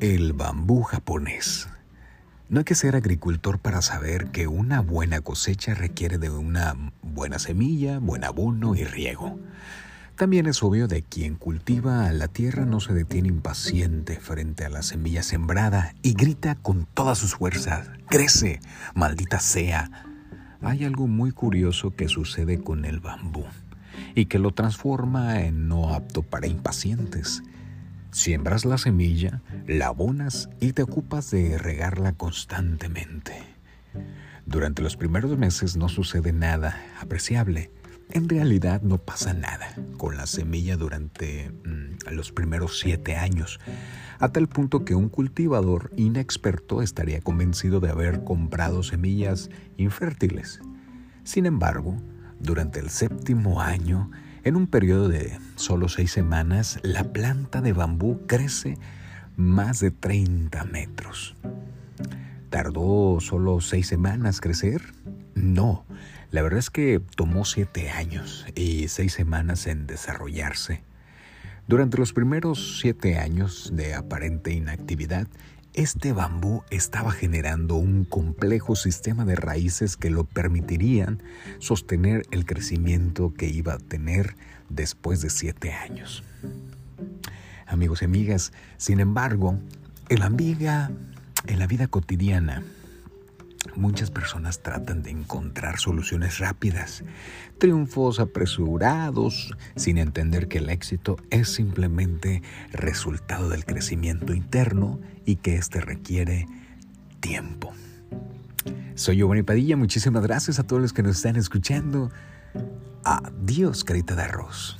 El bambú japonés. No hay que ser agricultor para saber que una buena cosecha requiere de una buena semilla, buen abono y riego. También es obvio de quien cultiva la tierra no se detiene impaciente frente a la semilla sembrada y grita con todas sus fuerzas, crece, maldita sea. Hay algo muy curioso que sucede con el bambú y que lo transforma en no apto para impacientes. Siembras la semilla, la abonas y te ocupas de regarla constantemente. Durante los primeros meses no sucede nada apreciable. En realidad no pasa nada con la semilla durante mm, los primeros siete años, a tal punto que un cultivador inexperto estaría convencido de haber comprado semillas infértiles. Sin embargo, durante el séptimo año, en un periodo de solo seis semanas, la planta de bambú crece más de 30 metros. ¿Tardó solo seis semanas crecer? No, la verdad es que tomó siete años y seis semanas en desarrollarse. Durante los primeros siete años de aparente inactividad, este bambú estaba generando un complejo sistema de raíces que lo permitirían sostener el crecimiento que iba a tener después de siete años. Amigos y amigas, sin embargo, en la vida, en la vida cotidiana, Muchas personas tratan de encontrar soluciones rápidas, triunfos apresurados, sin entender que el éxito es simplemente resultado del crecimiento interno y que éste requiere tiempo. Soy Giovanni Padilla, muchísimas gracias a todos los que nos están escuchando. Adiós, carita de arroz.